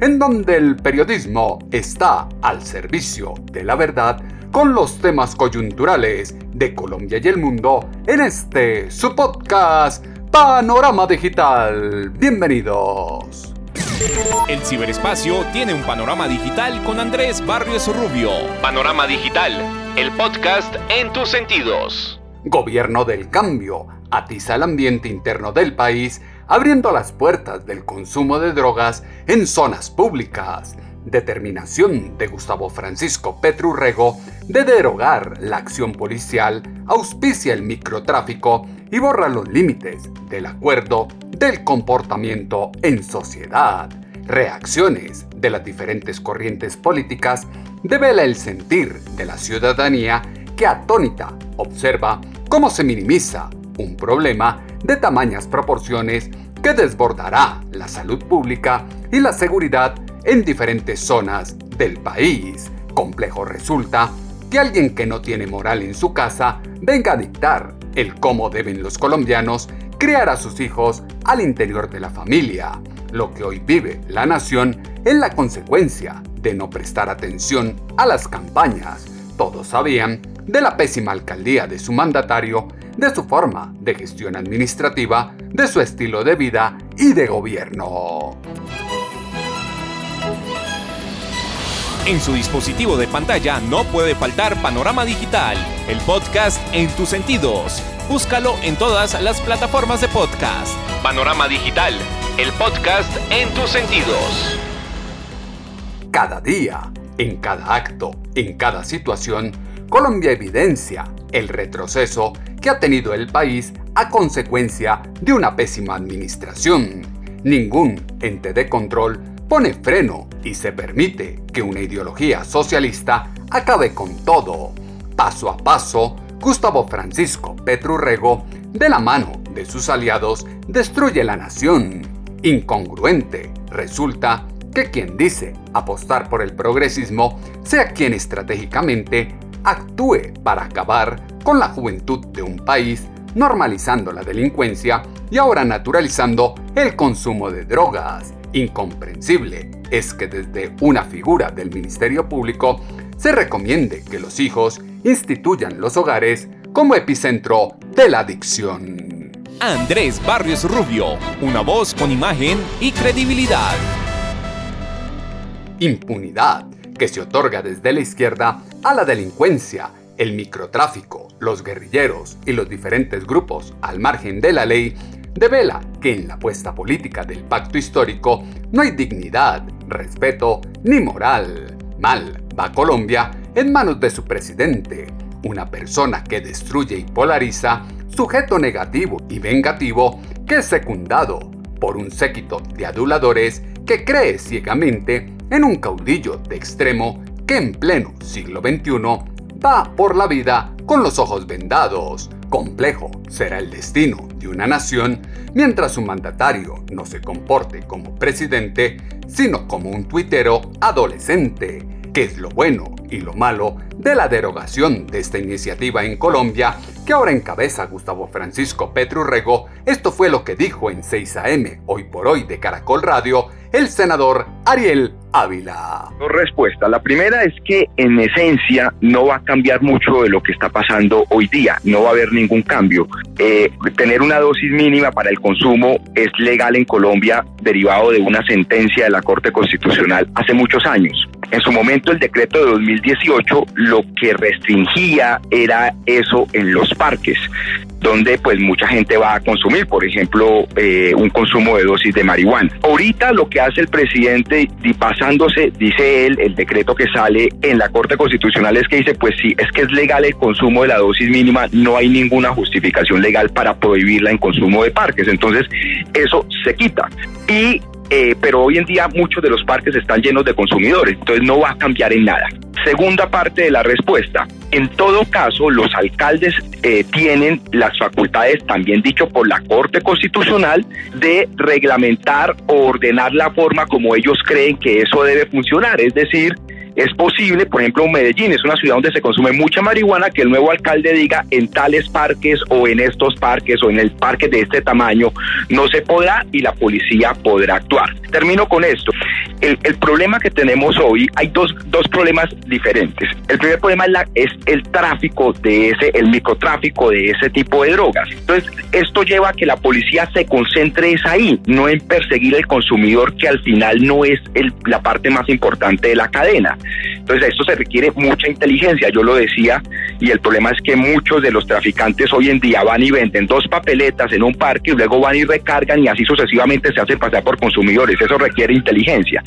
en donde el periodismo está al servicio de la verdad con los temas coyunturales de Colombia y el mundo en este su podcast Panorama Digital. Bienvenidos. El ciberespacio tiene un panorama digital con Andrés Barrios Rubio. Panorama Digital, el podcast en tus sentidos. Gobierno del cambio atiza el ambiente interno del país abriendo las puertas del consumo de drogas en zonas públicas determinación de Gustavo Francisco Petrurrego de derogar la acción policial, auspicia el microtráfico y borra los límites del acuerdo del comportamiento en sociedad. Reacciones de las diferentes corrientes políticas devela el sentir de la ciudadanía que atónita observa cómo se minimiza un problema de tamañas proporciones que desbordará la salud pública y la seguridad en diferentes zonas del país. Complejo resulta que alguien que no tiene moral en su casa venga a dictar el cómo deben los colombianos criar a sus hijos al interior de la familia. Lo que hoy vive la nación es la consecuencia de no prestar atención a las campañas. Todos sabían de la pésima alcaldía de su mandatario, de su forma de gestión administrativa, de su estilo de vida y de gobierno. En su dispositivo de pantalla no puede faltar Panorama Digital, el podcast en tus sentidos. Búscalo en todas las plataformas de podcast. Panorama Digital, el podcast en tus sentidos. Cada día, en cada acto, en cada situación, Colombia evidencia el retroceso que ha tenido el país a consecuencia de una pésima administración. Ningún ente de control pone freno y se permite que una ideología socialista acabe con todo. Paso a paso, Gustavo Francisco Petrurrego, de la mano de sus aliados, destruye la nación. Incongruente, resulta que quien dice apostar por el progresismo sea quien estratégicamente actúe para acabar con la juventud de un país, normalizando la delincuencia y ahora naturalizando el consumo de drogas Incomprensible es que desde una figura del Ministerio Público se recomiende que los hijos instituyan los hogares como epicentro de la adicción. Andrés Barrios Rubio, una voz con imagen y credibilidad. Impunidad que se otorga desde la izquierda a la delincuencia, el microtráfico, los guerrilleros y los diferentes grupos al margen de la ley devela que en la apuesta política del pacto histórico no hay dignidad, respeto ni moral. Mal va Colombia en manos de su presidente, una persona que destruye y polariza, sujeto negativo y vengativo que es secundado por un séquito de aduladores que cree ciegamente en un caudillo de extremo que en pleno siglo XXI va por la vida con los ojos vendados. Complejo será el destino de una nación mientras su mandatario no se comporte como presidente, sino como un tuitero adolescente. ¿Qué es lo bueno y lo malo de la derogación de esta iniciativa en Colombia que ahora encabeza Gustavo Francisco Petrurrego? Esto fue lo que dijo en 6 AM, hoy por hoy de Caracol Radio, el senador Ariel Ávila. Dos respuestas. La primera es que en esencia no va a cambiar mucho de lo que está pasando hoy día, no va a haber ningún cambio. Eh, tener una dosis mínima para el consumo es legal en Colombia derivado de una sentencia de la Corte Constitucional hace muchos años. En su momento el decreto de 2018 lo que restringía era eso en los parques donde pues mucha gente va a consumir, por ejemplo, eh, un consumo de dosis de marihuana. Ahorita lo que hace el presidente, pasándose, dice él, el decreto que sale en la Corte Constitucional es que dice, pues sí, es que es legal el consumo de la dosis mínima, no hay ninguna justificación legal para prohibirla en consumo de parques, entonces eso se quita. Y eh, pero hoy en día muchos de los parques están llenos de consumidores, entonces no va a cambiar en nada. Segunda parte de la respuesta. En todo caso, los alcaldes eh, tienen las facultades, también dicho por la Corte Constitucional, de reglamentar o ordenar la forma como ellos creen que eso debe funcionar. Es decir, es posible, por ejemplo, Medellín es una ciudad donde se consume mucha marihuana, que el nuevo alcalde diga en tales parques o en estos parques o en el parque de este tamaño no se podrá y la policía podrá actuar. Termino con esto. El, problema que tenemos hoy, hay dos, dos problemas diferentes. El primer problema es, el tráfico de ese, el microtráfico de ese tipo de drogas. Entonces, esto lleva a que la policía se concentre es ahí, no en perseguir al consumidor, que al final no es el, la parte más importante de la cadena. Entonces, esto se requiere mucha inteligencia, yo lo decía, y el problema es que muchos de los traficantes hoy en día van y venden dos papeletas en un parque y luego van y recargan y así sucesivamente se hacen pasar por consumidores. Eso requiere inteligencia.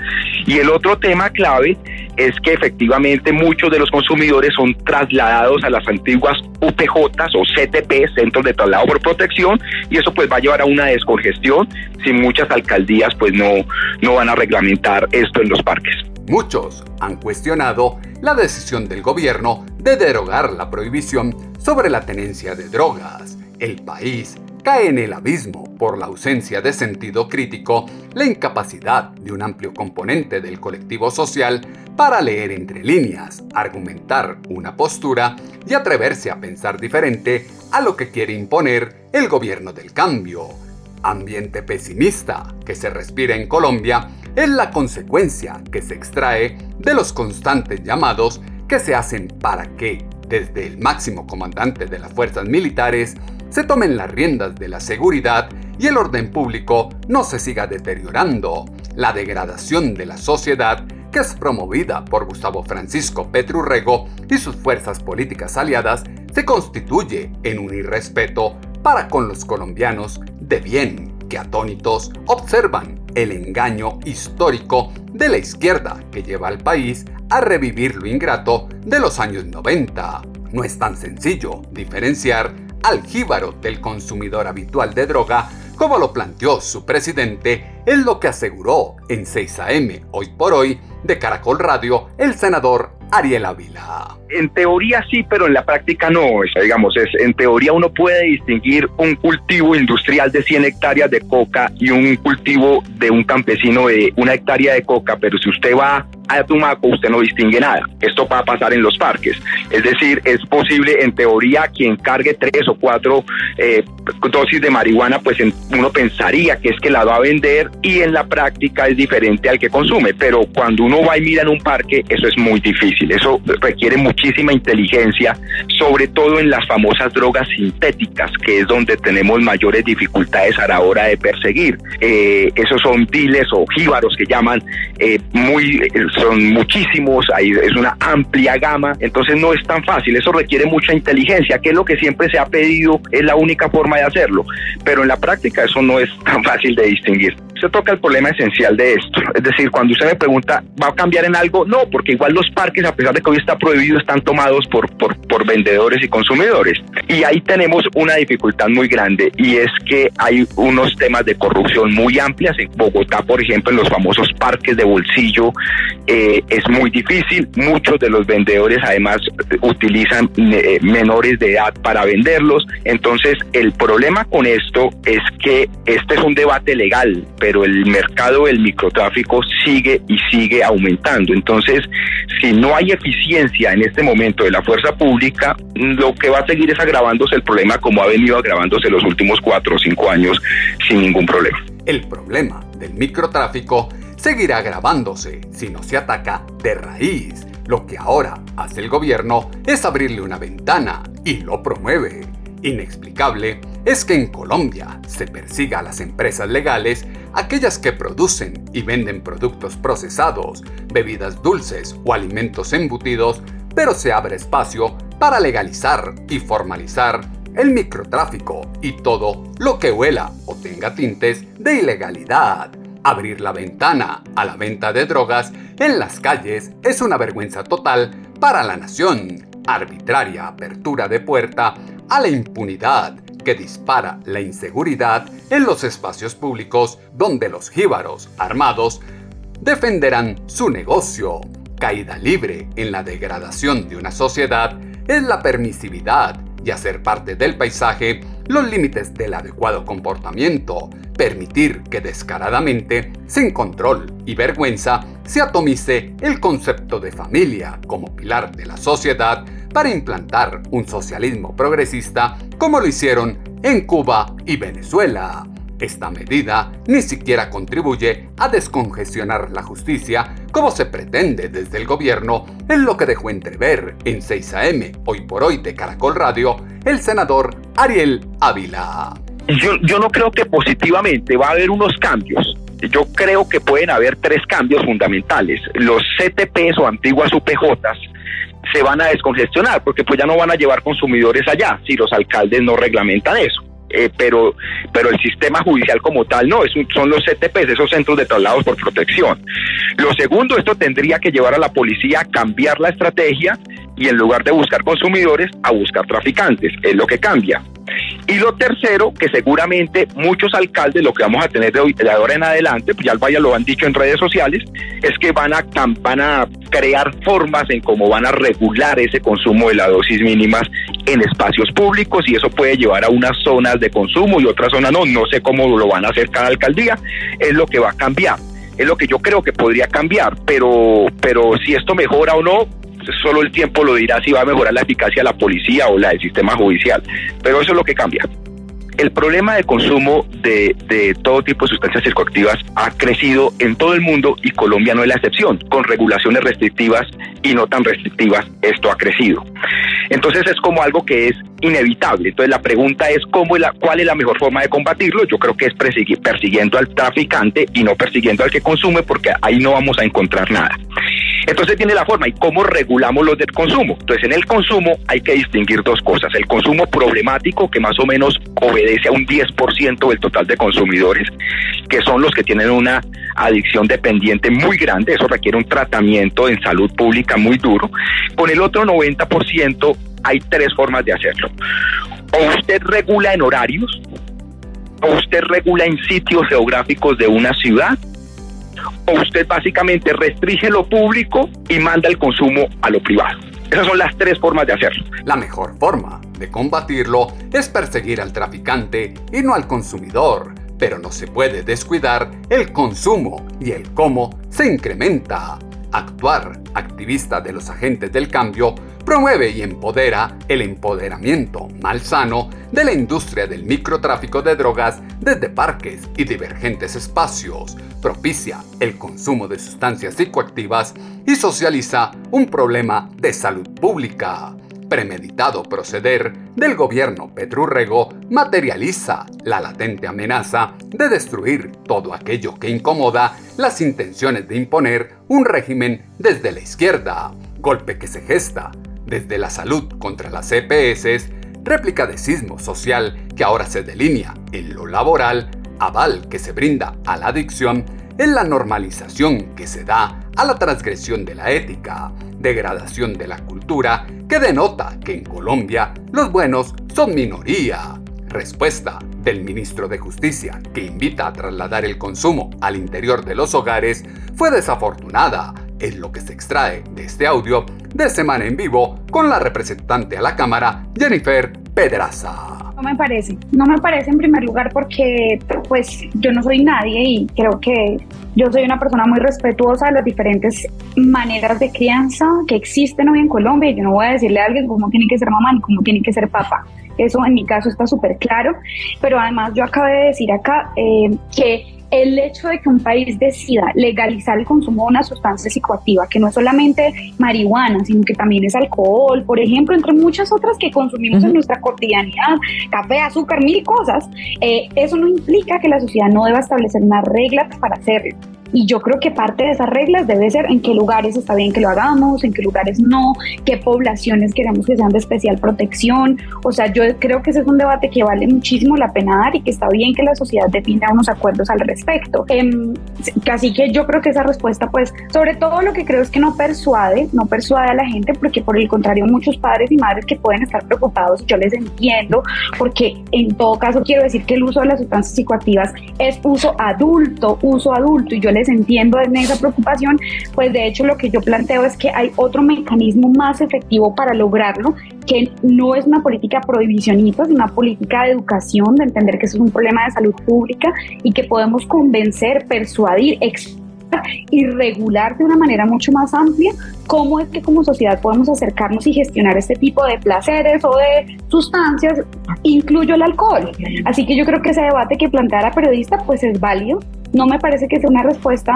Y el otro tema clave es que efectivamente muchos de los consumidores son trasladados a las antiguas UPJ o CTP, Centros de Traslado por Protección, y eso pues va a llevar a una descongestión si muchas alcaldías pues no, no van a reglamentar esto en los parques. Muchos han cuestionado la decisión del gobierno de derogar la prohibición sobre la tenencia de drogas. El país cae en el abismo por la ausencia de sentido crítico, la incapacidad de un amplio componente del colectivo social para leer entre líneas, argumentar una postura y atreverse a pensar diferente a lo que quiere imponer el gobierno del cambio. Ambiente pesimista que se respira en Colombia es la consecuencia que se extrae de los constantes llamados que se hacen para que, desde el máximo comandante de las fuerzas militares, se tomen las riendas de la seguridad y el orden público no se siga deteriorando. La degradación de la sociedad, que es promovida por Gustavo Francisco Petrurrego y sus fuerzas políticas aliadas, se constituye en un irrespeto para con los colombianos de bien que atónitos observan el engaño histórico de la izquierda que lleva al país a revivir lo ingrato de los años 90. No es tan sencillo diferenciar al jíbaro del consumidor habitual de droga como lo planteó su presidente, es lo que aseguró en 6 AM hoy por hoy de Caracol Radio el senador Ariel Ávila. En teoría sí, pero en la práctica no. digamos, es, en teoría uno puede distinguir un cultivo industrial de 100 hectáreas de coca y un cultivo de un campesino de una hectárea de coca, pero si usted va a Tumaco usted no distingue nada. Esto va a pasar en los parques. Es decir, es posible, en teoría, quien cargue tres o cuatro eh, dosis de marihuana, pues uno pensaría que es que la va a vender y en la práctica es diferente al que consume. Pero cuando uno va y mira en un parque, eso es muy difícil. Eso requiere muchísima inteligencia, sobre todo en las famosas drogas sintéticas, que es donde tenemos mayores dificultades a la hora de perseguir. Eh, esos son diles o jíbaros que llaman eh, muy son muchísimos, hay, es una amplia gama, entonces no es tan fácil, eso requiere mucha inteligencia, que es lo que siempre se ha pedido, es la única forma de hacerlo, pero en la práctica eso no es tan fácil de distinguir se toca el problema esencial de esto. Es decir, cuando usted me pregunta, ¿va a cambiar en algo? No, porque igual los parques, a pesar de que hoy está prohibido, están tomados por, por, por vendedores y consumidores. Y ahí tenemos una dificultad muy grande y es que hay unos temas de corrupción muy amplias. En Bogotá, por ejemplo, en los famosos parques de bolsillo, eh, es muy difícil. Muchos de los vendedores además utilizan eh, menores de edad para venderlos. Entonces, el problema con esto es que este es un debate legal, pero el mercado del microtráfico sigue y sigue aumentando. Entonces, si no hay eficiencia en este momento de la fuerza pública, lo que va a seguir es agravándose el problema como ha venido agravándose los últimos cuatro o cinco años sin ningún problema. El problema del microtráfico seguirá agravándose si no se ataca de raíz. Lo que ahora hace el gobierno es abrirle una ventana y lo promueve. Inexplicable es que en Colombia se persiga a las empresas legales, aquellas que producen y venden productos procesados, bebidas dulces o alimentos embutidos, pero se abre espacio para legalizar y formalizar el microtráfico y todo lo que huela o tenga tintes de ilegalidad. Abrir la ventana a la venta de drogas en las calles es una vergüenza total para la nación. Arbitraria apertura de puerta a la impunidad que dispara la inseguridad en los espacios públicos donde los jíbaros armados defenderán su negocio. Caída libre en la degradación de una sociedad es la permisividad y hacer parte del paisaje los límites del adecuado comportamiento, permitir que descaradamente, sin control y vergüenza, se atomice el concepto de familia como pilar de la sociedad para implantar un socialismo progresista como lo hicieron en Cuba y Venezuela. Esta medida ni siquiera contribuye a descongestionar la justicia como se pretende desde el gobierno, en lo que dejó entrever en 6 AM, hoy por hoy de Caracol Radio, el senador Ariel Ávila. Yo, yo no creo que positivamente va a haber unos cambios. Yo creo que pueden haber tres cambios fundamentales. Los CTPs o antiguas UPJs se van a descongestionar porque pues ya no van a llevar consumidores allá si los alcaldes no reglamentan eso. Eh, pero, pero el sistema judicial como tal no, es son los CTPs, esos centros de traslados por protección. Lo segundo, esto tendría que llevar a la policía a cambiar la estrategia y en lugar de buscar consumidores, a buscar traficantes, es lo que cambia. Y lo tercero, que seguramente muchos alcaldes, lo que vamos a tener de, hoy, de ahora en adelante, pues ya vaya lo han dicho en redes sociales, es que van a, van a crear formas en cómo van a regular ese consumo de las dosis mínimas en espacios públicos y eso puede llevar a unas zonas de consumo y otras zonas no, no sé cómo lo van a hacer cada alcaldía, es lo que va a cambiar. Es lo que yo creo que podría cambiar, pero, pero si esto mejora o no, solo el tiempo lo dirá si va a mejorar la eficacia de la policía o la del sistema judicial, pero eso es lo que cambia. El problema de consumo de, de, todo tipo de sustancias psicoactivas ha crecido en todo el mundo y Colombia no es la excepción. Con regulaciones restrictivas y no tan restrictivas, esto ha crecido. Entonces es como algo que es inevitable. Entonces la pregunta es cómo la, cuál es la mejor forma de combatirlo. Yo creo que es persiguiendo al traficante y no persiguiendo al que consume porque ahí no vamos a encontrar nada. Entonces tiene la forma y cómo regulamos los del consumo. Entonces en el consumo hay que distinguir dos cosas. El consumo problemático, que más o menos obedece a un 10% del total de consumidores, que son los que tienen una adicción dependiente muy grande. Eso requiere un tratamiento en salud pública muy duro. Con el otro 90% hay tres formas de hacerlo. O usted regula en horarios, o usted regula en sitios geográficos de una ciudad, o usted básicamente restringe lo público y manda el consumo a lo privado. Esas son las tres formas de hacerlo. La mejor forma de combatirlo es perseguir al traficante y no al consumidor, pero no se puede descuidar el consumo y el cómo se incrementa. Actuar activista de los agentes del cambio promueve y empodera el empoderamiento malsano de la industria del microtráfico de drogas desde parques y divergentes espacios, propicia el consumo de sustancias psicoactivas y socializa un problema de salud pública. Premeditado proceder del gobierno Petrurrego materializa la latente amenaza de destruir todo aquello que incomoda las intenciones de imponer un régimen desde la izquierda, golpe que se gesta desde la salud contra las EPS, réplica de sismo social que ahora se delinea en lo laboral, aval que se brinda a la adicción, en la normalización que se da a la transgresión de la ética, degradación de la cultura que denota que en Colombia los buenos son minoría. Respuesta del ministro de Justicia, que invita a trasladar el consumo al interior de los hogares, fue desafortunada, es lo que se extrae de este audio de Semana en Vivo con la representante a la Cámara, Jennifer Pedraza. No me parece, no me parece en primer lugar porque pues yo no soy nadie y creo que yo soy una persona muy respetuosa de las diferentes maneras de crianza que existen hoy en Colombia y yo no voy a decirle a alguien cómo tiene que ser mamá ni cómo tiene que ser papá. Eso en mi caso está súper claro, pero además yo acabé de decir acá eh, que el hecho de que un país decida legalizar el consumo de una sustancia psicoactiva, que no es solamente marihuana, sino que también es alcohol, por ejemplo, entre muchas otras que consumimos en nuestra cotidianidad, café, azúcar, mil cosas, eh, eso no implica que la sociedad no deba establecer unas reglas para hacerlo. Y yo creo que parte de esas reglas debe ser en qué lugares está bien que lo hagamos, en qué lugares no, qué poblaciones queremos que sean de especial protección. O sea, yo creo que ese es un debate que vale muchísimo la pena dar y que está bien que la sociedad defina unos acuerdos al respecto. Eh, así que yo creo que esa respuesta, pues, sobre todo lo que creo es que no persuade, no persuade a la gente, porque por el contrario, muchos padres y madres que pueden estar preocupados, yo les entiendo, porque en todo caso quiero decir que el uso de las sustancias psicoactivas es uso adulto, uso adulto, y yo les entiendo en esa preocupación, pues de hecho lo que yo planteo es que hay otro mecanismo más efectivo para lograrlo, que no es una política prohibicionista, es una política de educación, de entender que eso es un problema de salud pública y que podemos convencer, persuadir, y regular de una manera mucho más amplia cómo es que como sociedad podemos acercarnos y gestionar este tipo de placeres o de sustancias, incluyo el alcohol. Así que yo creo que ese debate que plantea la periodista pues es válido, no me parece que sea una respuesta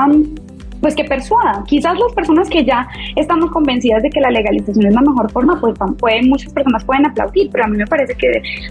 pues que persuada. Quizás las personas que ya estamos convencidas de que la legalización es la mejor forma, pues pueden, muchas personas pueden aplaudir, pero a mí me parece que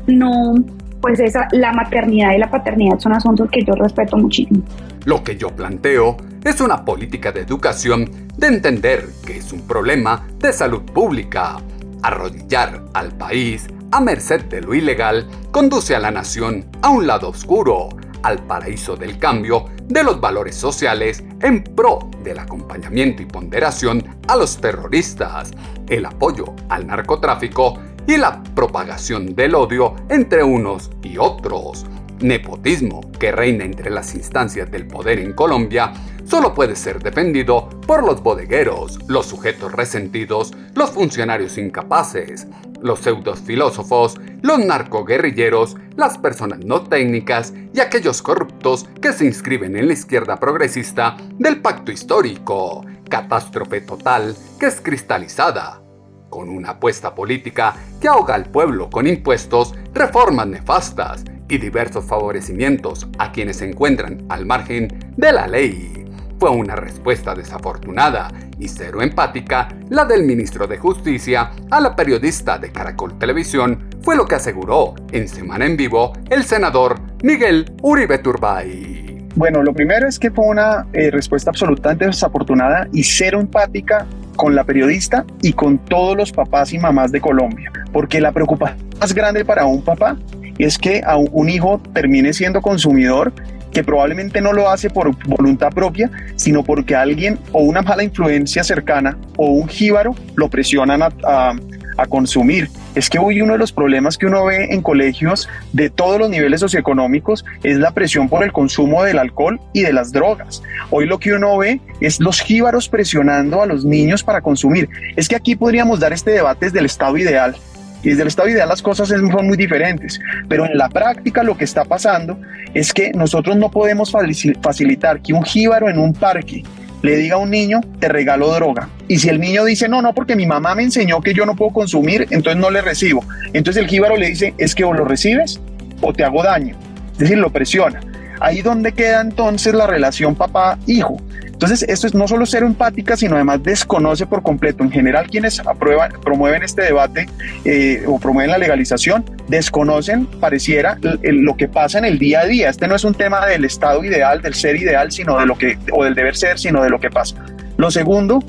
no, pues la maternidad y la paternidad son asuntos que yo respeto muchísimo. Lo que yo planteo es una política de educación de entender que es un problema de salud pública. Arrodillar al país a merced de lo ilegal conduce a la nación a un lado oscuro, al paraíso del cambio de los valores sociales en pro del acompañamiento y ponderación a los terroristas, el apoyo al narcotráfico y la propagación del odio entre unos y otros. Nepotismo que reina entre las instancias del poder en Colombia solo puede ser defendido por los bodegueros, los sujetos resentidos, los funcionarios incapaces, los pseudofilósofos, los narcoguerrilleros, las personas no técnicas y aquellos corruptos que se inscriben en la izquierda progresista del pacto histórico, catástrofe total que es cristalizada. Con una apuesta política que ahoga al pueblo con impuestos, reformas nefastas y diversos favorecimientos a quienes se encuentran al margen de la ley. Fue una respuesta desafortunada y cero empática la del ministro de Justicia a la periodista de Caracol Televisión, fue lo que aseguró en Semana en Vivo el senador Miguel Uribe Turbay. Bueno, lo primero es que fue una eh, respuesta absolutamente desafortunada y cero empática con la periodista y con todos los papás y mamás de Colombia, porque la preocupación más grande para un papá es que a un hijo termine siendo consumidor que probablemente no lo hace por voluntad propia, sino porque alguien o una mala influencia cercana o un jíbaro lo presionan a, consumir. Es que hoy uno de los problemas que uno ve en colegios de todos los niveles socioeconómicos es la presión por el consumo del alcohol y de las drogas. Hoy lo que uno ve es los jíbaros presionando a los niños para consumir. Es que aquí podríamos dar este debate desde el estado ideal y desde el estado ideal las cosas son muy diferentes, pero en la práctica lo que está pasando es que nosotros no podemos facilitar que un jíbaro en un parque le diga a un niño, te regalo droga. Y si el niño dice, no, no, porque mi mamá me enseñó que yo no puedo consumir, entonces no le recibo. Entonces el jíbaro le dice, es que o lo recibes o te hago daño. Es decir, lo presiona. Ahí donde queda entonces la relación papá-hijo. Entonces, esto es no solo ser empática, sino además desconoce por completo. En general, quienes aprueban, promueven este debate eh, o promueven la legalización, desconocen, pareciera, lo que pasa en el día a día. Este no es un tema del estado ideal, del ser ideal, sino de lo que, o del deber ser, sino de lo que pasa. Lo segundo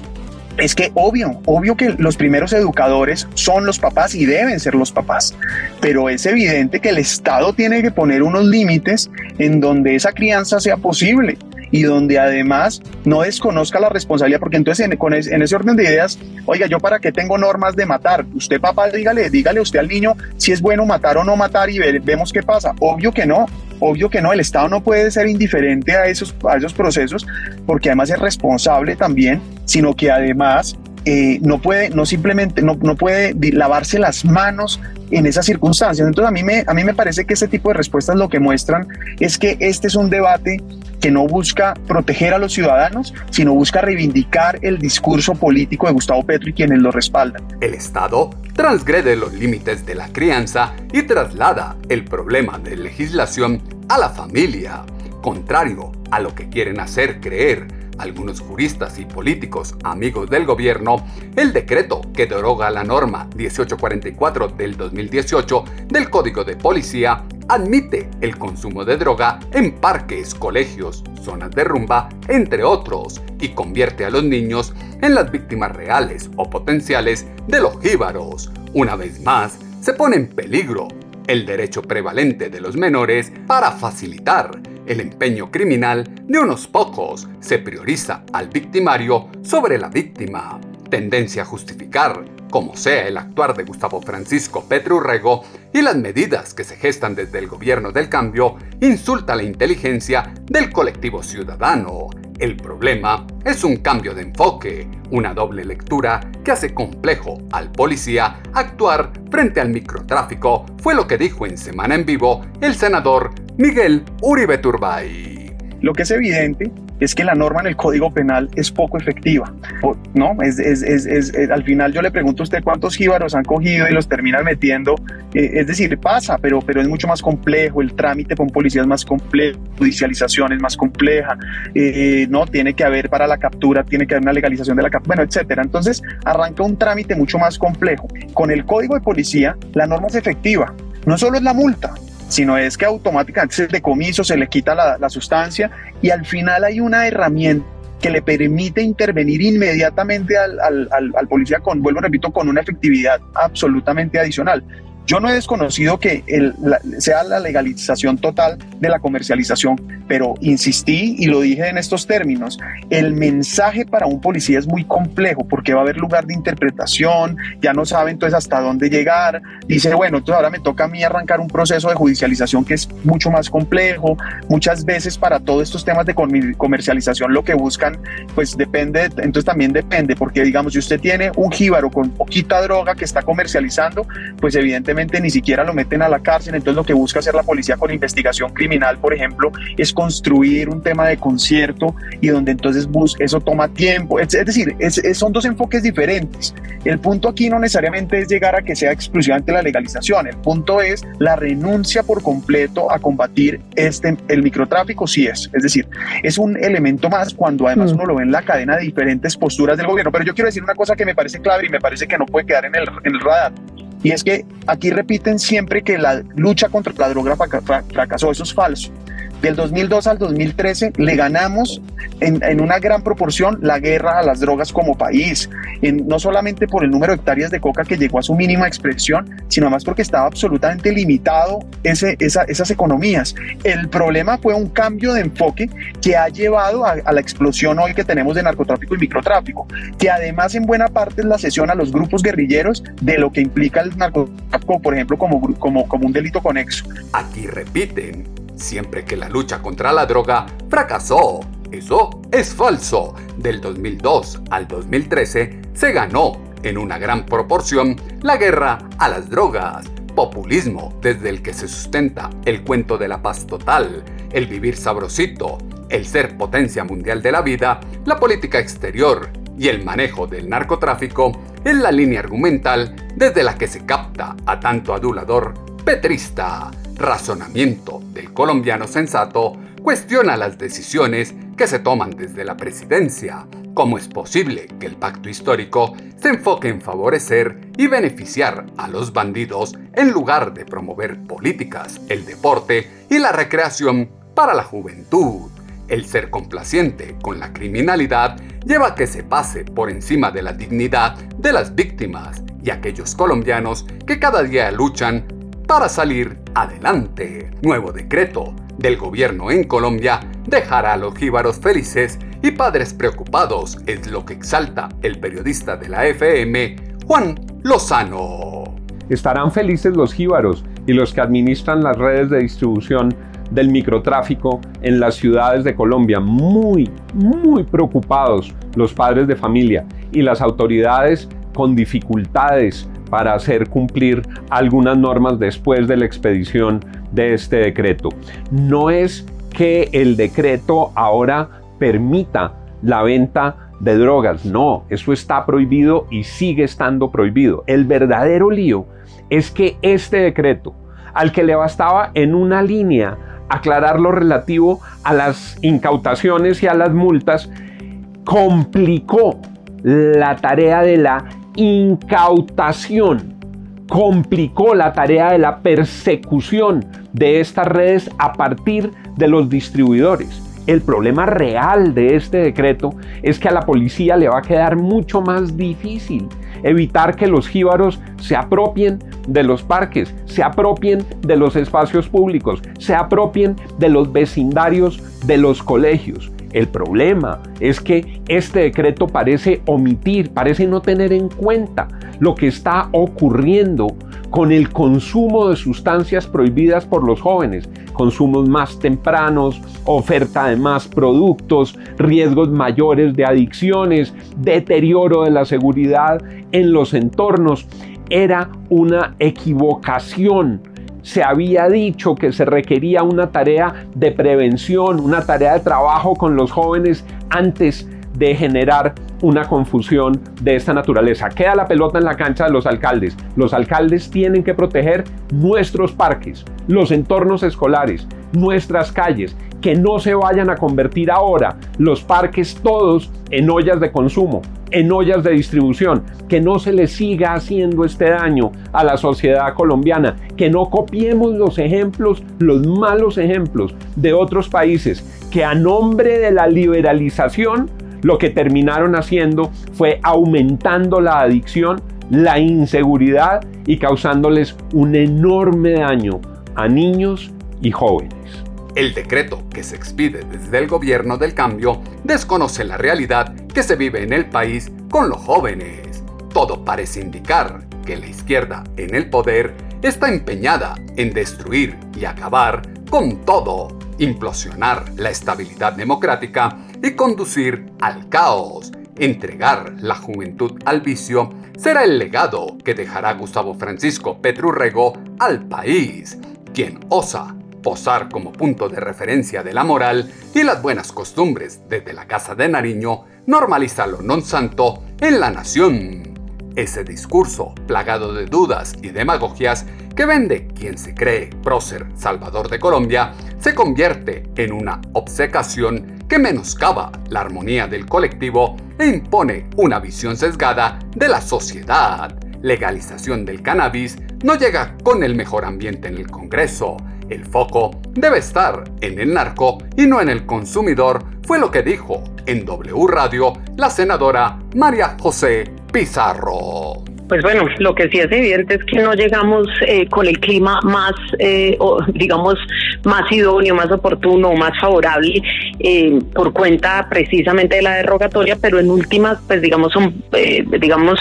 es que obvio, obvio que los primeros educadores son los papás y deben ser los papás, pero es evidente que el Estado tiene que poner unos límites en donde esa crianza sea posible y donde además no desconozca la responsabilidad, porque entonces en, ese orden de ideas, oiga, yo para qué tengo normas de matar, usted papá, dígale, dígale usted al niño si es bueno matar o no matar y vemos qué pasa. Obvio que no, obvio que no, el Estado no puede ser indiferente a esos, a esos procesos, porque además es responsable también, sino que además eh, no puede, no simplemente, no, no, puede lavarse las manos en esas circunstancias. Entonces a mí, me, a mí me parece que este tipo de respuestas lo que muestran es que este es un debate que no busca proteger a los ciudadanos, sino busca reivindicar el discurso político de Gustavo Petro y quienes lo respaldan. El Estado transgrede los límites de la crianza y traslada el problema de legislación a la familia Contrario a lo que quieren hacer creer algunos juristas y políticos amigos del gobierno, el decreto que deroga la norma 1844 del 2018 del Código de Policía admite el consumo de droga en parques, colegios, zonas de rumba, entre otros, y convierte a los niños en las víctimas reales o potenciales de los jíbaros. Una vez más, se pone en peligro el derecho prevalente de los menores para facilitar el empeño criminal de unos pocos. Se prioriza al victimario sobre la víctima. Tendencia a justificar, como sea el actuar de Gustavo Francisco Petrurrego y las medidas que se gestan desde el gobierno del cambio, insulta la inteligencia del colectivo ciudadano. El problema es un cambio de enfoque, una doble lectura que hace complejo al policía actuar frente al microtráfico, fue lo que dijo en Semana en Vivo el senador Miguel Uribe Turbay. Lo que es evidente es que la norma en el Código Penal es poco efectiva. ¿no? Es, al final yo le pregunto a usted cuántos jíbaros han cogido y los terminan metiendo. Eh, es decir, pasa, pero, pero es mucho más complejo. El trámite con policía es más complejo, judicialización es más compleja. Eh, no tiene que haber para la captura, tiene que haber una legalización de la captura, bueno, etcétera. Entonces arranca un trámite mucho más complejo. Con el Código de Policía, la norma es efectiva. No solo es la multa, sino es que automáticamente se decomiso, se le quita la, sustancia y al final hay una herramienta que le permite intervenir inmediatamente al, al, policía con, vuelvo repito, con una efectividad absolutamente adicional. Yo no he desconocido que sea la legalización total de la comercialización, pero insistí y lo dije en estos términos. El mensaje para un policía es muy complejo porque va a haber lugar de interpretación, ya no sabe entonces hasta dónde llegar. Dice, bueno, entonces ahora me toca a mí arrancar un proceso de judicialización que es mucho más complejo. Muchas veces para todos estos temas de comercialización lo que buscan, pues depende, entonces también depende, porque digamos, si usted tiene un jíbaro con poquita droga que está comercializando, pues evidentemente ni siquiera lo meten a la cárcel, entonces lo que busca hacer la policía con investigación criminal, por ejemplo, es construir un tema de concierto y donde entonces eso toma tiempo, es, decir, son dos enfoques diferentes. El punto aquí no necesariamente es llegar a que sea exclusivamente la legalización, el punto es la renuncia por completo a combatir este, el microtráfico, sí es, es decir, es un elemento más cuando además mm. uno lo ve en la cadena de diferentes posturas del gobierno, pero yo quiero decir una cosa que me parece clave y me parece que no puede quedar en el, en el radar. Y es que aquí repiten siempre que la lucha contra la droga fracasó, eso es falso. Del 2002 al 2013 le ganamos en, una gran proporción la guerra a las drogas como país, no solamente por el número de hectáreas de coca que llegó a su mínima expresión, sino más porque estaba absolutamente limitado ese, esas economías. El problema fue un cambio de enfoque que ha llevado a, la explosión hoy que tenemos de narcotráfico y microtráfico, que además en buena parte es la sesión a los grupos guerrilleros de lo que implica el narcotráfico, por ejemplo, como, como, como un delito conexo. Aquí repiten siempre que la lucha contra la droga fracasó. Eso es falso. Del 2002 al 2013 se ganó en una gran proporción la guerra a las drogas. Populismo desde el que se sustenta el cuento de la paz total, el vivir sabrosito, el ser potencia mundial de la vida, la política exterior y el manejo del narcotráfico es la línea argumental desde la que se capta a tanto adulador petrista razonamiento del colombiano sensato cuestiona las decisiones que se toman desde la presidencia. ¿Cómo es posible que el pacto histórico se enfoque en favorecer y beneficiar a los bandidos en lugar de promover políticas, el deporte y la recreación para la juventud? El ser complaciente con la criminalidad lleva a que se pase por encima de la dignidad de las víctimas y aquellos colombianos que cada día luchan para salir adelante. Nuevo decreto del gobierno en Colombia dejará a los jíbaros felices y padres preocupados, es lo que exalta el periodista de la FM, Juan Lozano. Estarán felices los jíbaros y los que administran las redes de distribución del microtráfico en las ciudades de Colombia. Muy, muy preocupados los padres de familia y las autoridades con dificultades para hacer cumplir algunas normas después de la expedición de este decreto. No es que el decreto ahora permita la venta de drogas, no, eso está prohibido y sigue estando prohibido. El verdadero lío es que este decreto, al que le bastaba en una línea aclarar lo relativo a las incautaciones y a las multas, complicó la tarea de la incautación, complicó la tarea de la persecución de estas redes a partir de los distribuidores. El problema real de este decreto es que a la policía le va a quedar mucho más difícil evitar que los jíbaros se apropien de los parques, se apropien de los espacios públicos, se apropien de los vecindarios de los colegios. El problema es que este decreto parece omitir, parece no tener en cuenta lo que está ocurriendo con el consumo de sustancias prohibidas por los jóvenes, consumos más tempranos, oferta de más productos, riesgos mayores de adicciones, deterioro de la seguridad en los entornos. Era una equivocación. Se había dicho que se requería una tarea de prevención, una tarea de trabajo con los jóvenes antes de generar una confusión de esta naturaleza. Queda la pelota en la cancha de los alcaldes. Los alcaldes tienen que proteger nuestros parques, los entornos escolares, nuestras calles, que no se vayan a convertir ahora los parques todos en ollas de consumo, en ollas de distribución, que no se le siga haciendo este daño a la sociedad colombiana, que no copiemos los ejemplos, los malos ejemplos de otros países que a nombre de la liberalización lo que terminaron haciendo fue aumentando la adicción, la inseguridad y causándoles un enorme daño a niños y jóvenes. El decreto que se expide desde el gobierno del cambio desconoce la realidad que se vive en el país con los jóvenes. Todo parece indicar que la izquierda en el poder está empeñada en destruir y acabar con todo, implosionar la estabilidad democrática y conducir al caos. Entregar la juventud al vicio será el legado que dejará Gustavo Francisco Petrurrego al país, quien osa posar como punto de referencia de la moral y las buenas costumbres desde la Casa de Nariño, normaliza lo non santo en la nación. Ese discurso, plagado de dudas y demagogias, que vende quien se cree prócer Salvador de Colombia, se convierte en una obcecación que menoscaba la armonía del colectivo e impone una visión sesgada de la sociedad. Legalización del cannabis no llega con el mejor ambiente en el Congreso. El foco debe estar en el narco y no en el consumidor, fue lo que dijo en W Radio la senadora María José Pizarro. Pues bueno, lo que sí es evidente es que no llegamos eh, con el clima más, eh, digamos, más idóneo, más oportuno, más favorable eh, por cuenta precisamente de la derogatoria, pero en últimas, pues digamos, son, digamos,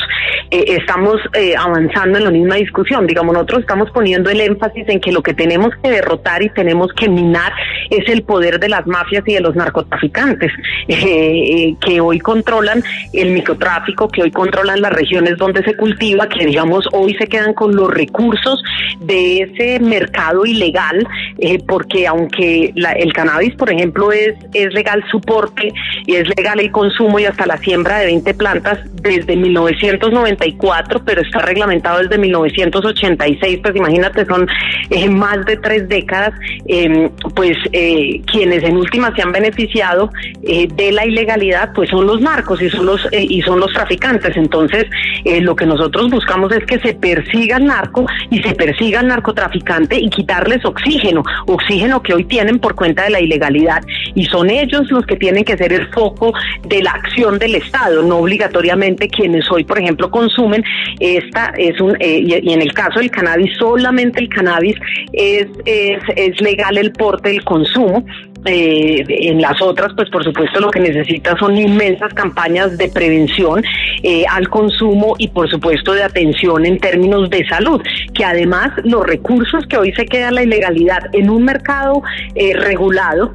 estamos avanzando en la misma discusión. Digamos, nosotros estamos poniendo el énfasis en que lo que tenemos que derrotar y tenemos que minar es el poder de las mafias y de los narcotraficantes que hoy controlan el microtráfico, que hoy controlan las regiones donde se cultiva que digamos hoy se quedan con los recursos de ese mercado ilegal, eh, porque aunque el cannabis, por ejemplo, es, es legal su porte y es legal el consumo y hasta la siembra de 20 plantas desde 1994, pero está reglamentado desde 1986, pues imagínate, son eh, más de tres décadas, em, pues eh, quienes en última se han beneficiado de la ilegalidad, pues son los narcos y son los, y son los traficantes. Entonces, lo que nosotros nosotros buscamos es que se persiga al narco y se persiga al narcotraficante y quitarles oxígeno, oxígeno que hoy tienen por cuenta de la ilegalidad. Y son ellos los que tienen que ser el foco de la acción del Estado, no obligatoriamente quienes hoy, por ejemplo, consumen. Esta es un, eh, y, en el caso del cannabis, solamente el cannabis es, es, es legal el porte, el consumo, eh, en las otras, pues por supuesto lo que necesita son inmensas campañas de prevención eh, al consumo y por supuesto de atención en términos de salud, que además los recursos que hoy se queda la ilegalidad en un mercado eh, regulado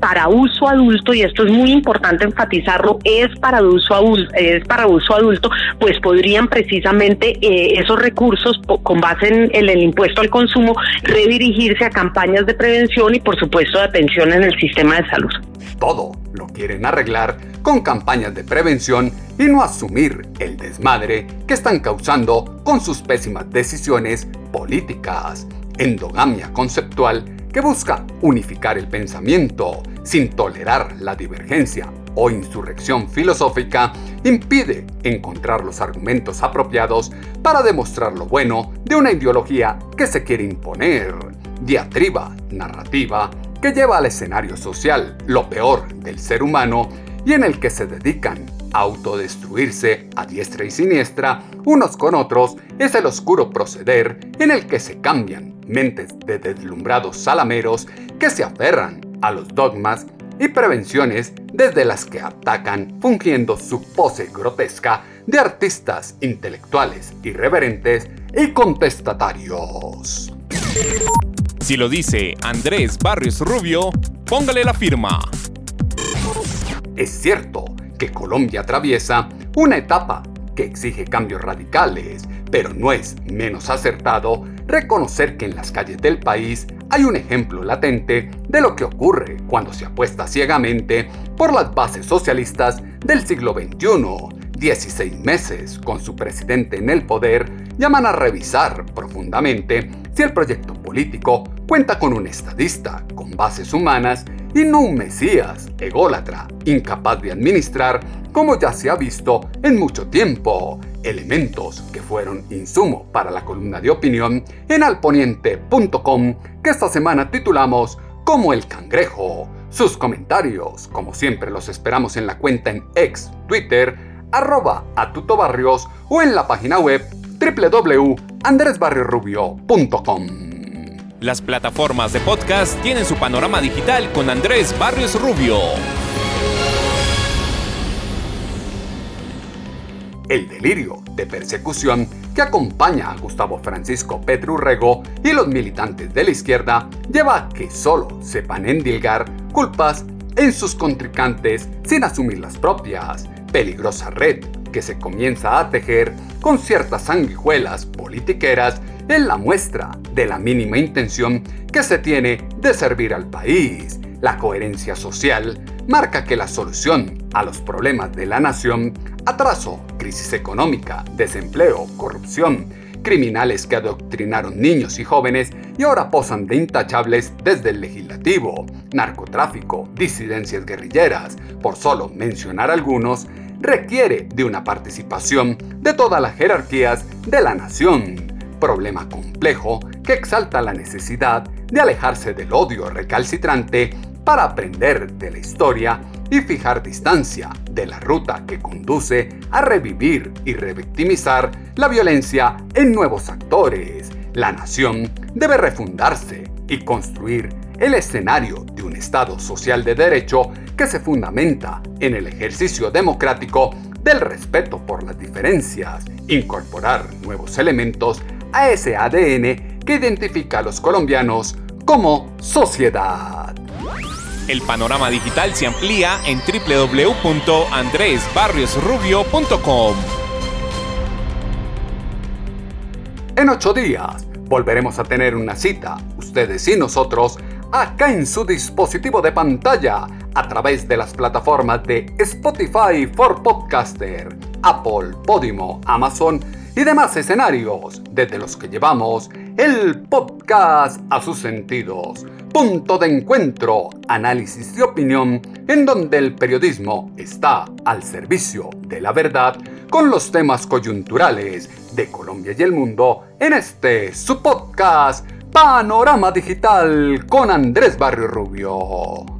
para uso adulto, y esto es muy importante enfatizarlo, es para uso adulto, es para uso adulto, pues podrían precisamente esos recursos con base en el, el impuesto al consumo redirigirse a campañas de prevención y por supuesto de atención en el sistema de salud. Todo lo quieren arreglar con campañas de prevención y no asumir el desmadre que están causando con sus pésimas decisiones políticas. Endogamia conceptual que busca unificar el pensamiento sin tolerar la divergencia o insurrección filosófica, impide encontrar los argumentos apropiados para demostrar lo bueno de una ideología que se quiere imponer, diatriba narrativa que lleva al escenario social lo peor del ser humano y en el que se dedican a autodestruirse a diestra y siniestra unos con otros es el oscuro proceder en el que se cambian mentes de deslumbrados salameros que se aferran a los dogmas y prevenciones desde las que atacan fungiendo su pose grotesca de artistas intelectuales irreverentes y contestatarios. Si lo dice Andrés Barrios Rubio, póngale la firma. Es cierto que Colombia atraviesa una etapa que exige cambios radicales, pero no es menos acertado reconocer que en las calles del país hay un ejemplo latente de lo que ocurre cuando se apuesta ciegamente por las bases socialistas del siglo XXI. 16 meses con su presidente en el poder llaman a revisar profundamente si el proyecto político cuenta con un estadista con bases humanas y no un mesías ególatra, incapaz de administrar, como ya se ha visto en mucho tiempo, elementos que fueron insumo para la columna de opinión en alponiente.com que esta semana titulamos Como el cangrejo. Sus comentarios, como siempre los esperamos en la cuenta en ex Twitter, arroba atutobarrios o en la página web www.andresbarriorubio.com. Las plataformas de podcast tienen su panorama digital con Andrés Barrios Rubio. El delirio de persecución que acompaña a Gustavo Francisco Rego y los militantes de la izquierda lleva a que solo sepan endilgar culpas en sus contrincantes sin asumir las propias. Peligrosa red que se comienza a tejer con ciertas sanguijuelas politiqueras es la muestra de la mínima intención que se tiene de servir al país. La coherencia social marca que la solución a los problemas de la nación, atraso, crisis económica, desempleo, corrupción, criminales que adoctrinaron niños y jóvenes y ahora posan de intachables desde el legislativo, narcotráfico, disidencias guerrilleras, por solo mencionar algunos, requiere de una participación de todas las jerarquías de la nación problema complejo que exalta la necesidad de alejarse del odio recalcitrante para aprender de la historia y fijar distancia de la ruta que conduce a revivir y revictimizar la violencia en nuevos actores. La nación debe refundarse y construir el escenario de un Estado social de derecho que se fundamenta en el ejercicio democrático del respeto por las diferencias, incorporar nuevos elementos a ese ADN que identifica a los colombianos como sociedad. El panorama digital se amplía en www.andresbarriosrubio.com. En ocho días volveremos a tener una cita, ustedes y nosotros, acá en su dispositivo de pantalla, a través de las plataformas de Spotify for Podcaster, Apple, Podimo, Amazon y demás escenarios desde los que llevamos el podcast a sus sentidos. Punto de encuentro, análisis y opinión en donde el periodismo está al servicio de la verdad con los temas coyunturales de Colombia y el mundo en este su podcast Panorama Digital con Andrés Barrio Rubio.